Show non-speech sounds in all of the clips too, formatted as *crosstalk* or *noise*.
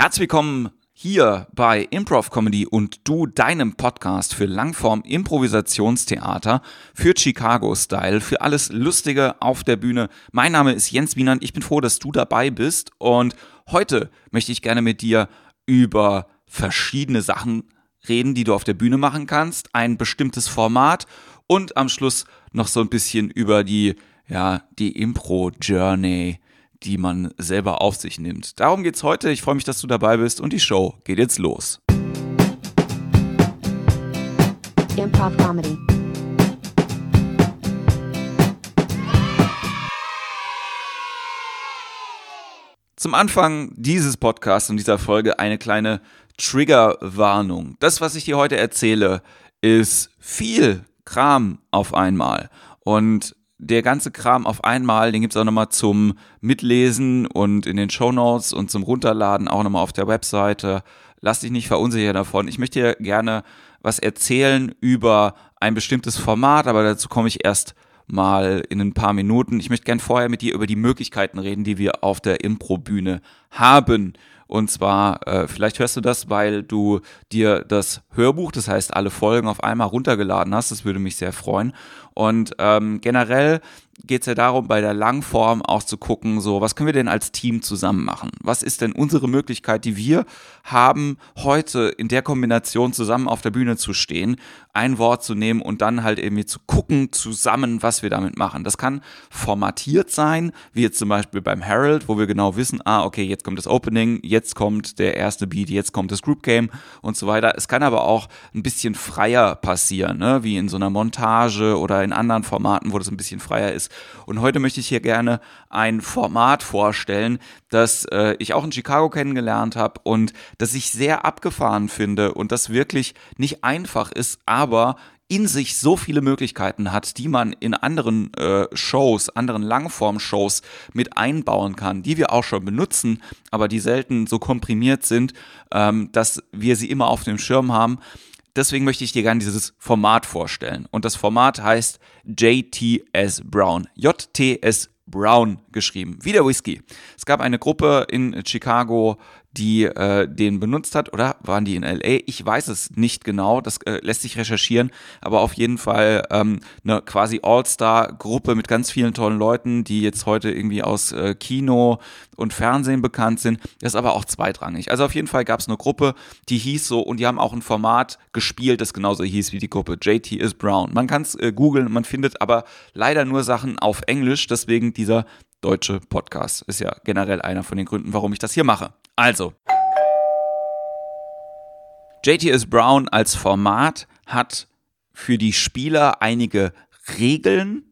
Herzlich willkommen hier bei Improv Comedy und du deinem Podcast für Langform Improvisationstheater, für Chicago Style, für alles Lustige auf der Bühne. Mein Name ist Jens Wienand. Ich bin froh, dass du dabei bist und heute möchte ich gerne mit dir über verschiedene Sachen reden, die du auf der Bühne machen kannst, ein bestimmtes Format und am Schluss noch so ein bisschen über die ja, die Impro Journey die man selber auf sich nimmt. Darum geht's heute. Ich freue mich, dass du dabei bist und die Show geht jetzt los. Improv Comedy. Zum Anfang dieses Podcasts und dieser Folge eine kleine Triggerwarnung. Das, was ich dir heute erzähle, ist viel Kram auf einmal. Und der ganze Kram auf einmal, den gibt's auch nochmal zum Mitlesen und in den Show Notes und zum Runterladen auch nochmal auf der Webseite. Lass dich nicht verunsichern davon. Ich möchte dir gerne was erzählen über ein bestimmtes Format, aber dazu komme ich erst mal in ein paar Minuten. Ich möchte gern vorher mit dir über die Möglichkeiten reden, die wir auf der Impro-Bühne haben. Und zwar, äh, vielleicht hörst du das, weil du dir das Hörbuch, das heißt alle Folgen auf einmal runtergeladen hast. Das würde mich sehr freuen. Und ähm, generell geht es ja darum, bei der Langform auch zu gucken, so, was können wir denn als Team zusammen machen? Was ist denn unsere Möglichkeit, die wir haben, heute in der Kombination zusammen auf der Bühne zu stehen, ein Wort zu nehmen und dann halt irgendwie zu gucken zusammen, was wir damit machen. Das kann formatiert sein, wie jetzt zum Beispiel beim Herald, wo wir genau wissen, ah, okay, jetzt kommt das Opening, jetzt kommt der erste Beat, jetzt kommt das Group Game und so weiter. Es kann aber auch ein bisschen freier passieren, ne? wie in so einer Montage oder in anderen Formaten, wo das ein bisschen freier ist. Und heute möchte ich hier gerne ein Format vorstellen, das äh, ich auch in Chicago kennengelernt habe und das ich sehr abgefahren finde und das wirklich nicht einfach ist, aber in sich so viele Möglichkeiten hat, die man in anderen äh, Shows, anderen Langform-Shows mit einbauen kann, die wir auch schon benutzen, aber die selten so komprimiert sind, ähm, dass wir sie immer auf dem Schirm haben deswegen möchte ich dir gerne dieses Format vorstellen. Und das Format heißt JTS Brown. JTS Brown geschrieben, wie der Whisky. Es gab eine Gruppe in Chicago, die äh, den benutzt hat, oder waren die in LA? Ich weiß es nicht genau, das äh, lässt sich recherchieren, aber auf jeden Fall ähm, eine quasi All-Star-Gruppe mit ganz vielen tollen Leuten, die jetzt heute irgendwie aus äh, Kino und Fernsehen bekannt sind. Das ist aber auch zweitrangig. Also auf jeden Fall gab es eine Gruppe, die hieß so, und die haben auch ein Format gespielt, das genauso hieß wie die Gruppe. JT is Brown. Man kann es äh, googeln, man findet aber leider nur Sachen auf Englisch, deswegen dieser deutsche Podcast. Ist ja generell einer von den Gründen, warum ich das hier mache. Also, JTS Brown als Format hat für die Spieler einige Regeln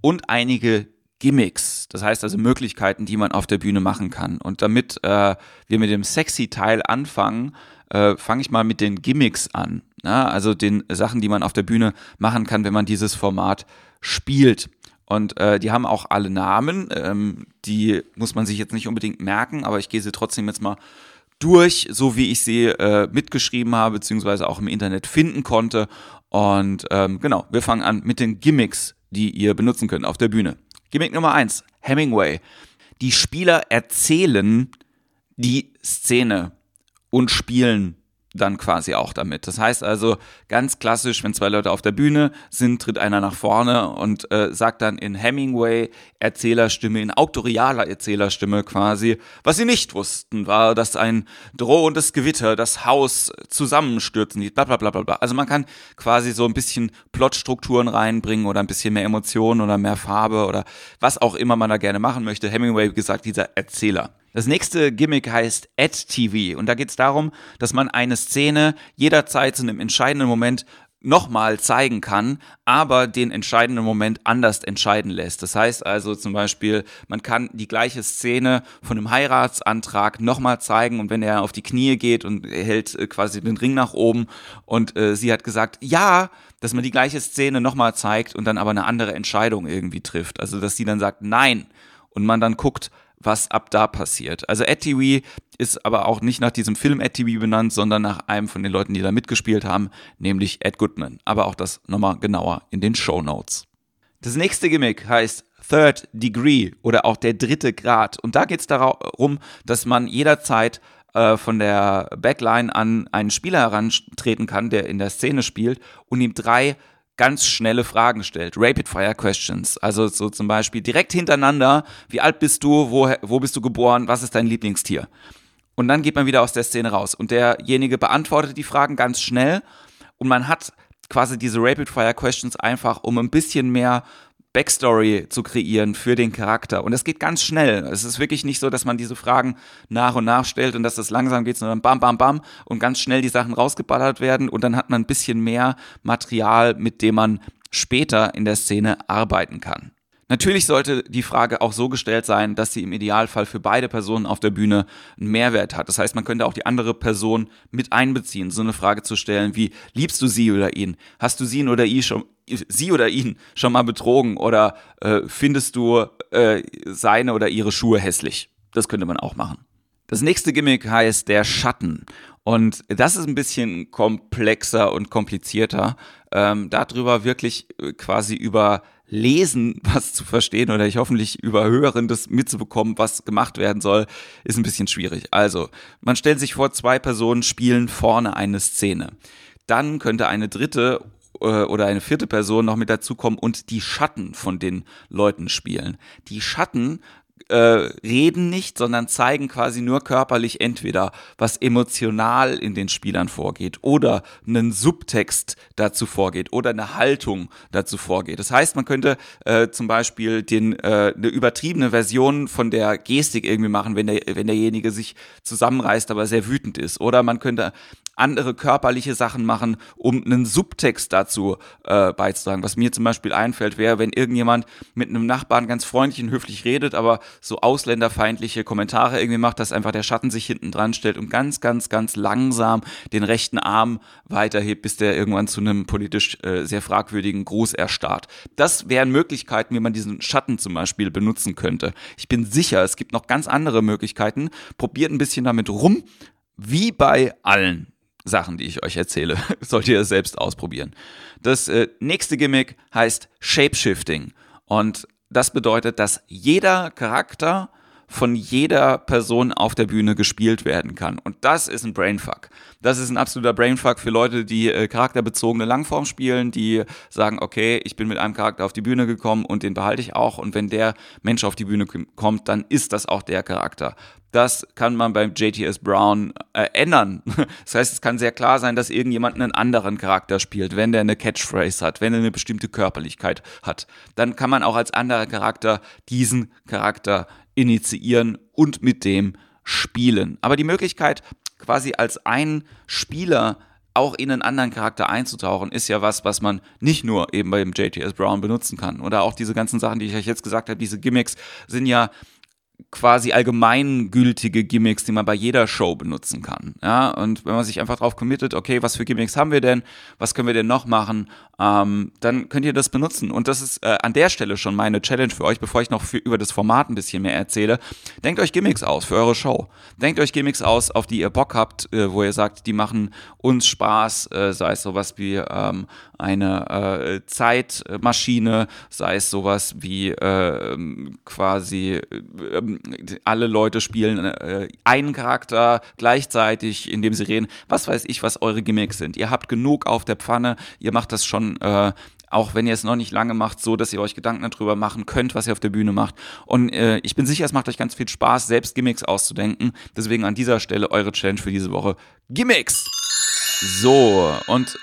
und einige Gimmicks, das heißt also Möglichkeiten, die man auf der Bühne machen kann. Und damit äh, wir mit dem sexy Teil anfangen, äh, fange ich mal mit den Gimmicks an. Ja? Also den Sachen, die man auf der Bühne machen kann, wenn man dieses Format spielt. Und äh, die haben auch alle Namen. Ähm, die muss man sich jetzt nicht unbedingt merken, aber ich gehe sie trotzdem jetzt mal durch, so wie ich sie äh, mitgeschrieben habe, beziehungsweise auch im Internet finden konnte. Und ähm, genau, wir fangen an mit den Gimmicks, die ihr benutzen könnt auf der Bühne. Gimmick Nummer eins, Hemingway. Die Spieler erzählen die Szene und spielen dann quasi auch damit. Das heißt also ganz klassisch, wenn zwei Leute auf der Bühne sind, tritt einer nach vorne und äh, sagt dann in Hemingway Erzählerstimme, in autorialer Erzählerstimme quasi, was sie nicht wussten, war, dass ein drohendes Gewitter das Haus zusammenstürzen ließ, bla bla bla bla. Also man kann quasi so ein bisschen Plotstrukturen reinbringen oder ein bisschen mehr Emotionen oder mehr Farbe oder was auch immer man da gerne machen möchte. Hemingway, wie gesagt, dieser Erzähler. Das nächste Gimmick heißt Ad-TV und da geht es darum, dass man eine Szene jederzeit zu einem entscheidenden Moment nochmal zeigen kann, aber den entscheidenden Moment anders entscheiden lässt. Das heißt also zum Beispiel, man kann die gleiche Szene von einem Heiratsantrag nochmal zeigen und wenn er auf die Knie geht und hält äh, quasi den Ring nach oben und äh, sie hat gesagt, ja, dass man die gleiche Szene nochmal zeigt und dann aber eine andere Entscheidung irgendwie trifft. Also dass sie dann sagt, nein und man dann guckt, was ab da passiert. Also TV ist aber auch nicht nach diesem Film TV benannt, sondern nach einem von den Leuten, die da mitgespielt haben, nämlich Ed Goodman. Aber auch das nochmal genauer in den Show Notes. Das nächste Gimmick heißt Third Degree oder auch der dritte Grad. Und da geht es darum, dass man jederzeit äh, von der Backline an einen Spieler herantreten kann, der in der Szene spielt und ihm drei ganz schnelle Fragen stellt, Rapid Fire Questions. Also so zum Beispiel direkt hintereinander, wie alt bist du, wo, wo bist du geboren, was ist dein Lieblingstier? Und dann geht man wieder aus der Szene raus. Und derjenige beantwortet die Fragen ganz schnell. Und man hat quasi diese Rapid Fire Questions einfach, um ein bisschen mehr Backstory zu kreieren für den Charakter. Und es geht ganz schnell. Es ist wirklich nicht so, dass man diese Fragen nach und nach stellt und dass das langsam geht, sondern bam, bam, bam und ganz schnell die Sachen rausgeballert werden und dann hat man ein bisschen mehr Material, mit dem man später in der Szene arbeiten kann. Natürlich sollte die Frage auch so gestellt sein, dass sie im Idealfall für beide Personen auf der Bühne einen Mehrwert hat. Das heißt, man könnte auch die andere Person mit einbeziehen, so eine Frage zu stellen wie, liebst du sie oder ihn? Hast du sie oder ihn schon, sie oder ihn schon mal betrogen oder äh, findest du äh, seine oder ihre Schuhe hässlich? Das könnte man auch machen. Das nächste Gimmick heißt der Schatten. Und das ist ein bisschen komplexer und komplizierter. Ähm, darüber wirklich äh, quasi über Lesen was zu verstehen oder ich hoffentlich über Hören das mitzubekommen, was gemacht werden soll, ist ein bisschen schwierig. Also, man stellt sich vor, zwei Personen spielen vorne eine Szene. Dann könnte eine dritte äh, oder eine vierte Person noch mit dazukommen und die Schatten von den Leuten spielen. Die Schatten äh, reden nicht, sondern zeigen quasi nur körperlich entweder, was emotional in den Spielern vorgeht oder einen Subtext dazu vorgeht oder eine Haltung dazu vorgeht. Das heißt, man könnte äh, zum Beispiel den, äh, eine übertriebene Version von der Gestik irgendwie machen, wenn, der, wenn derjenige sich zusammenreißt, aber sehr wütend ist. Oder man könnte andere körperliche Sachen machen, um einen Subtext dazu äh, beizutragen. Was mir zum Beispiel einfällt, wäre, wenn irgendjemand mit einem Nachbarn ganz freundlich und höflich redet, aber so ausländerfeindliche Kommentare irgendwie macht, dass einfach der Schatten sich hinten dran stellt und ganz, ganz, ganz langsam den rechten Arm weiterhebt, bis der irgendwann zu einem politisch äh, sehr fragwürdigen Gruß erstarrt. Das wären Möglichkeiten, wie man diesen Schatten zum Beispiel benutzen könnte. Ich bin sicher, es gibt noch ganz andere Möglichkeiten. Probiert ein bisschen damit rum, wie bei allen. Sachen, die ich euch erzähle. *laughs* Sollt ihr selbst ausprobieren. Das äh, nächste Gimmick heißt Shapeshifting. Und das bedeutet, dass jeder Charakter von jeder Person auf der Bühne gespielt werden kann. Und das ist ein Brainfuck. Das ist ein absoluter Brainfuck für Leute, die äh, charakterbezogene Langform spielen, die sagen, okay, ich bin mit einem Charakter auf die Bühne gekommen und den behalte ich auch. Und wenn der Mensch auf die Bühne kommt, dann ist das auch der Charakter. Das kann man beim JTS Brown äh, ändern. *laughs* Das heißt, es kann sehr klar sein, dass irgendjemand einen anderen Charakter spielt, wenn der eine Catchphrase hat, wenn er eine bestimmte Körperlichkeit hat. Dann kann man auch als anderer Charakter diesen Charakter initiieren und mit dem spielen. Aber die Möglichkeit, quasi als ein Spieler auch in einen anderen Charakter einzutauchen, ist ja was, was man nicht nur eben beim JTS Brown benutzen kann. Oder auch diese ganzen Sachen, die ich euch jetzt gesagt habe, diese Gimmicks sind ja quasi allgemeingültige Gimmicks, die man bei jeder Show benutzen kann. Ja, und wenn man sich einfach drauf committet, okay, was für Gimmicks haben wir denn? Was können wir denn noch machen? Ähm, dann könnt ihr das benutzen. Und das ist äh, an der Stelle schon meine Challenge für euch, bevor ich noch für, über das Format ein bisschen mehr erzähle. Denkt euch Gimmicks aus für eure Show. Denkt euch Gimmicks aus, auf die ihr Bock habt, äh, wo ihr sagt, die machen uns Spaß, äh, sei es sowas wie ähm, eine äh, Zeitmaschine, sei es sowas wie ähm, quasi ähm, alle Leute spielen äh, einen Charakter gleichzeitig, indem sie reden. Was weiß ich, was eure Gimmicks sind. Ihr habt genug auf der Pfanne, ihr macht das schon äh, auch wenn ihr es noch nicht lange macht, so dass ihr euch Gedanken darüber machen könnt, was ihr auf der Bühne macht. Und äh, ich bin sicher, es macht euch ganz viel Spaß, selbst Gimmicks auszudenken. Deswegen an dieser Stelle eure Challenge für diese Woche. Gimmicks! So, und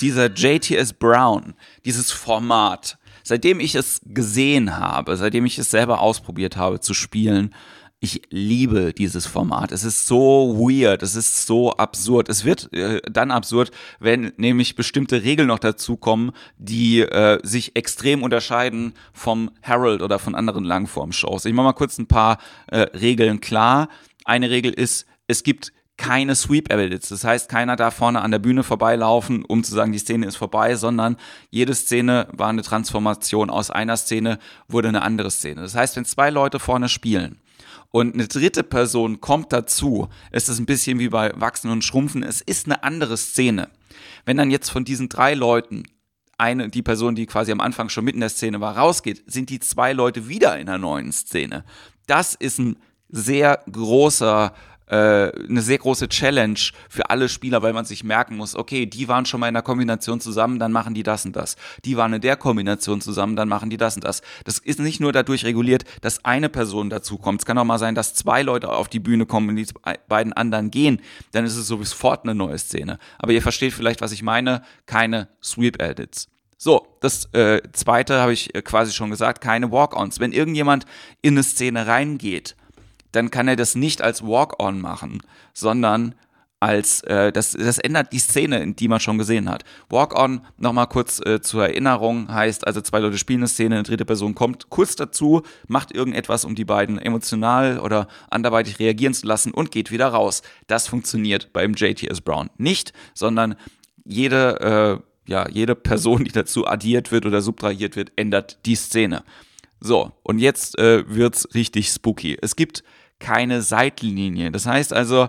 dieser JTS Brown, dieses Format, seitdem ich es gesehen habe, seitdem ich es selber ausprobiert habe zu spielen, ich liebe dieses Format. Es ist so weird, es ist so absurd. Es wird äh, dann absurd, wenn nämlich bestimmte Regeln noch dazukommen, die äh, sich extrem unterscheiden vom Herald oder von anderen Langform-Shows. Ich mache mal kurz ein paar äh, Regeln klar. Eine Regel ist, es gibt keine Sweep-Edits. Das heißt, keiner darf vorne an der Bühne vorbeilaufen, um zu sagen, die Szene ist vorbei, sondern jede Szene war eine Transformation. Aus einer Szene wurde eine andere Szene. Das heißt, wenn zwei Leute vorne spielen und eine dritte Person kommt dazu, ist es ein bisschen wie bei Wachsen und Schrumpfen. Es ist eine andere Szene. Wenn dann jetzt von diesen drei Leuten eine, die Person, die quasi am Anfang schon mitten in der Szene war, rausgeht, sind die zwei Leute wieder in einer neuen Szene. Das ist ein sehr großer eine sehr große Challenge für alle Spieler, weil man sich merken muss, okay, die waren schon mal in der Kombination zusammen, dann machen die das und das. Die waren in der Kombination zusammen, dann machen die das und das. Das ist nicht nur dadurch reguliert, dass eine Person dazu kommt. Es kann auch mal sein, dass zwei Leute auf die Bühne kommen und die beiden anderen gehen. Dann ist es sofort eine neue Szene. Aber ihr versteht vielleicht, was ich meine. Keine Sweep-Edits. So, das äh, zweite habe ich äh, quasi schon gesagt, keine Walk-ons. Wenn irgendjemand in eine Szene reingeht, dann kann er das nicht als Walk-on machen, sondern als äh, das, das ändert die Szene, die man schon gesehen hat. Walk-on, nochmal kurz äh, zur Erinnerung, heißt also zwei Leute spielen eine Szene, eine dritte Person kommt kurz dazu, macht irgendetwas, um die beiden emotional oder anderweitig reagieren zu lassen und geht wieder raus. Das funktioniert beim JTS Brown nicht, sondern jede äh, ja, jede Person, die dazu addiert wird oder subtrahiert wird, ändert die Szene. So, und jetzt äh, wird's richtig spooky. Es gibt keine Seitenlinie. Das heißt also,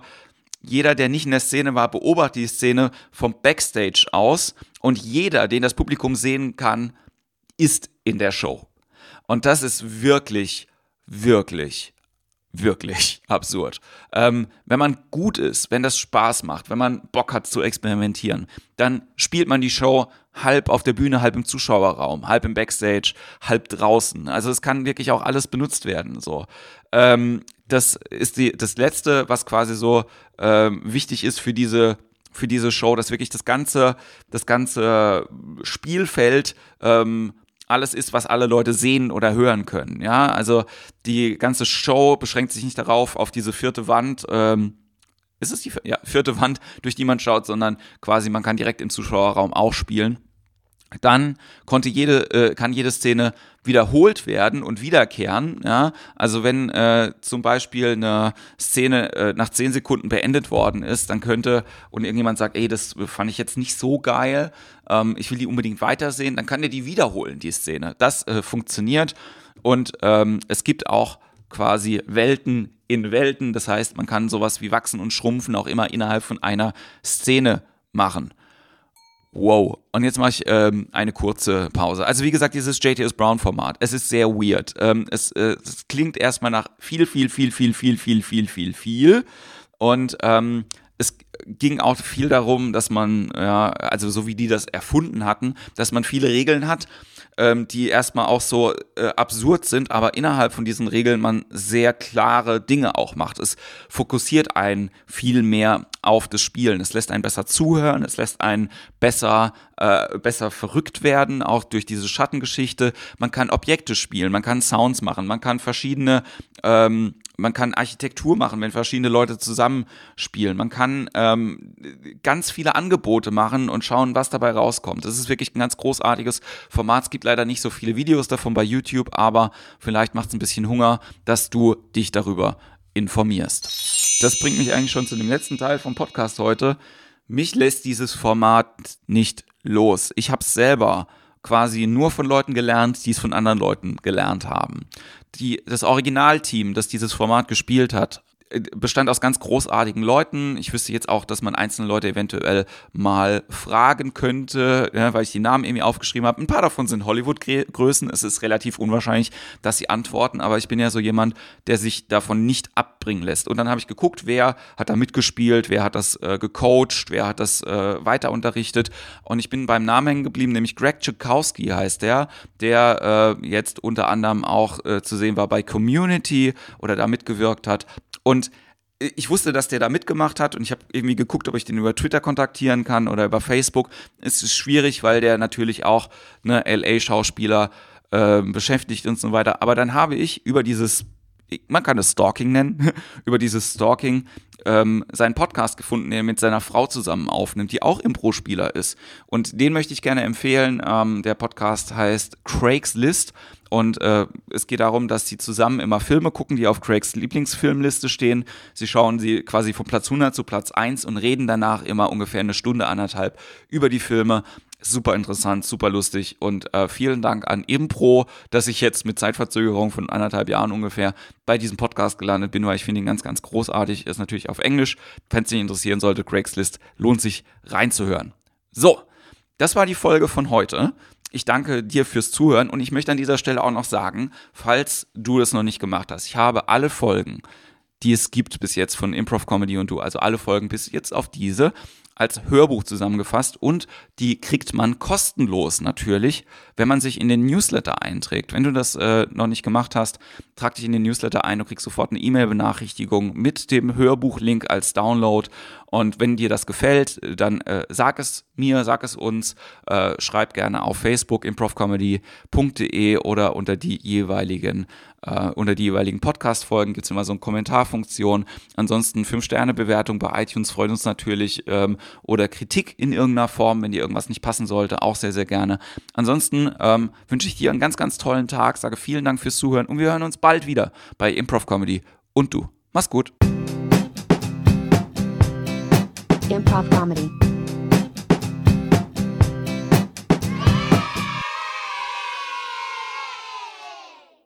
jeder, der nicht in der Szene war, beobachtet die Szene vom Backstage aus und jeder, den das Publikum sehen kann, ist in der Show. Und das ist wirklich, wirklich wirklich *laughs* absurd. Ähm, wenn man gut ist, wenn das Spaß macht, wenn man Bock hat zu experimentieren, dann spielt man die Show halb auf der Bühne, halb im Zuschauerraum, halb im Backstage, halb draußen. Also es kann wirklich auch alles benutzt werden. So, ähm, das ist die, das letzte, was quasi so ähm, wichtig ist für diese für diese Show, dass wirklich das ganze das ganze Spielfeld ähm, alles ist, was alle Leute sehen oder hören können. Ja, also die ganze Show beschränkt sich nicht darauf, auf diese vierte Wand. Ähm, ist es die ja, vierte Wand, durch die man schaut, sondern quasi man kann direkt im Zuschauerraum auch spielen dann konnte jede, äh, kann jede Szene wiederholt werden und wiederkehren. Ja? Also wenn äh, zum Beispiel eine Szene äh, nach zehn Sekunden beendet worden ist, dann könnte und irgendjemand sagt, ey, das fand ich jetzt nicht so geil, ähm, ich will die unbedingt weitersehen, dann kann der die wiederholen, die Szene. Das äh, funktioniert und ähm, es gibt auch quasi Welten in Welten. Das heißt, man kann sowas wie wachsen und schrumpfen auch immer innerhalb von einer Szene machen. Wow. Und jetzt mache ich ähm, eine kurze Pause. Also wie gesagt, dieses JTS Brown Format, es ist sehr weird. Ähm, es, äh, es klingt erstmal nach viel, viel, viel, viel, viel, viel, viel, viel, viel. Und ähm, es ging auch viel darum, dass man, ja, also so wie die das erfunden hatten, dass man viele Regeln hat ähm, die erstmal auch so äh, absurd sind, aber innerhalb von diesen Regeln man sehr klare Dinge auch macht. Es fokussiert einen viel mehr auf das Spielen. Es lässt einen besser zuhören, es lässt einen besser, äh, besser verrückt werden, auch durch diese Schattengeschichte. Man kann Objekte spielen, man kann Sounds machen, man kann verschiedene ähm, man kann Architektur machen, wenn verschiedene Leute zusammenspielen. Man kann ähm, ganz viele Angebote machen und schauen, was dabei rauskommt. Das ist wirklich ein ganz großartiges Format. Es gibt leider nicht so viele Videos davon bei YouTube, aber vielleicht macht es ein bisschen Hunger, dass du dich darüber informierst. Das bringt mich eigentlich schon zu dem letzten Teil vom Podcast heute. Mich lässt dieses Format nicht los. Ich habe es selber quasi nur von Leuten gelernt, die es von anderen Leuten gelernt haben die, das Originalteam, das dieses Format gespielt hat, bestand aus ganz großartigen Leuten. Ich wüsste jetzt auch, dass man einzelne Leute eventuell mal fragen könnte, ja, weil ich die Namen irgendwie aufgeschrieben habe. Ein paar davon sind Hollywood-Größen. Es ist relativ unwahrscheinlich, dass sie antworten, aber ich bin ja so jemand, der sich davon nicht abbringen lässt. Und dann habe ich geguckt, wer hat da mitgespielt, wer hat das äh, gecoacht, wer hat das äh, weiter unterrichtet. Und ich bin beim Namen hängen geblieben, nämlich Greg Tchaikovsky heißt der, der äh, jetzt unter anderem auch äh, zu sehen war bei Community oder da mitgewirkt hat. Und ich wusste, dass der da mitgemacht hat und ich habe irgendwie geguckt, ob ich den über Twitter kontaktieren kann oder über Facebook. Es ist schwierig, weil der natürlich auch ne, LA-Schauspieler äh, beschäftigt und so weiter. Aber dann habe ich über dieses, man kann es Stalking nennen, *laughs* über dieses Stalking ähm, seinen Podcast gefunden, den er mit seiner Frau zusammen aufnimmt, die auch Impro-Spieler ist. Und den möchte ich gerne empfehlen. Ähm, der Podcast heißt Craig's List und äh, es geht darum, dass sie zusammen immer Filme gucken, die auf Craigs Lieblingsfilmliste stehen. Sie schauen sie quasi von Platz 100 zu Platz 1 und reden danach immer ungefähr eine Stunde, anderthalb über die Filme. Super interessant, super lustig und äh, vielen Dank an Impro, dass ich jetzt mit Zeitverzögerung von anderthalb Jahren ungefähr bei diesem Podcast gelandet bin, weil ich finde ihn ganz, ganz großartig. Ist natürlich auf Englisch. Wenn es dich interessieren sollte, Craigs List lohnt sich reinzuhören. So, das war die Folge von heute. Ich danke dir fürs Zuhören und ich möchte an dieser Stelle auch noch sagen, falls du das noch nicht gemacht hast, ich habe alle Folgen, die es gibt bis jetzt von Improv Comedy und du. Also alle Folgen bis jetzt auf diese als Hörbuch zusammengefasst und die kriegt man kostenlos natürlich, wenn man sich in den Newsletter einträgt. Wenn du das äh, noch nicht gemacht hast, trag dich in den Newsletter ein und kriegst sofort eine E-Mail-Benachrichtigung mit dem Hörbuch-Link als Download. Und wenn dir das gefällt, dann äh, sag es mir, sag es uns, äh, schreib gerne auf Facebook improvcomedy.de oder unter die jeweiligen äh, unter die jeweiligen Podcast-Folgen gibt es immer so eine Kommentarfunktion. Ansonsten 5-Sterne-Bewertung bei iTunes freut uns natürlich ähm, oder Kritik in irgendeiner Form, wenn dir irgendwas nicht passen sollte, auch sehr, sehr gerne. Ansonsten ähm, wünsche ich dir einen ganz, ganz tollen Tag, sage vielen Dank fürs Zuhören und wir hören uns bald wieder bei Improv Comedy und du. Mach's gut. Improv Comedy.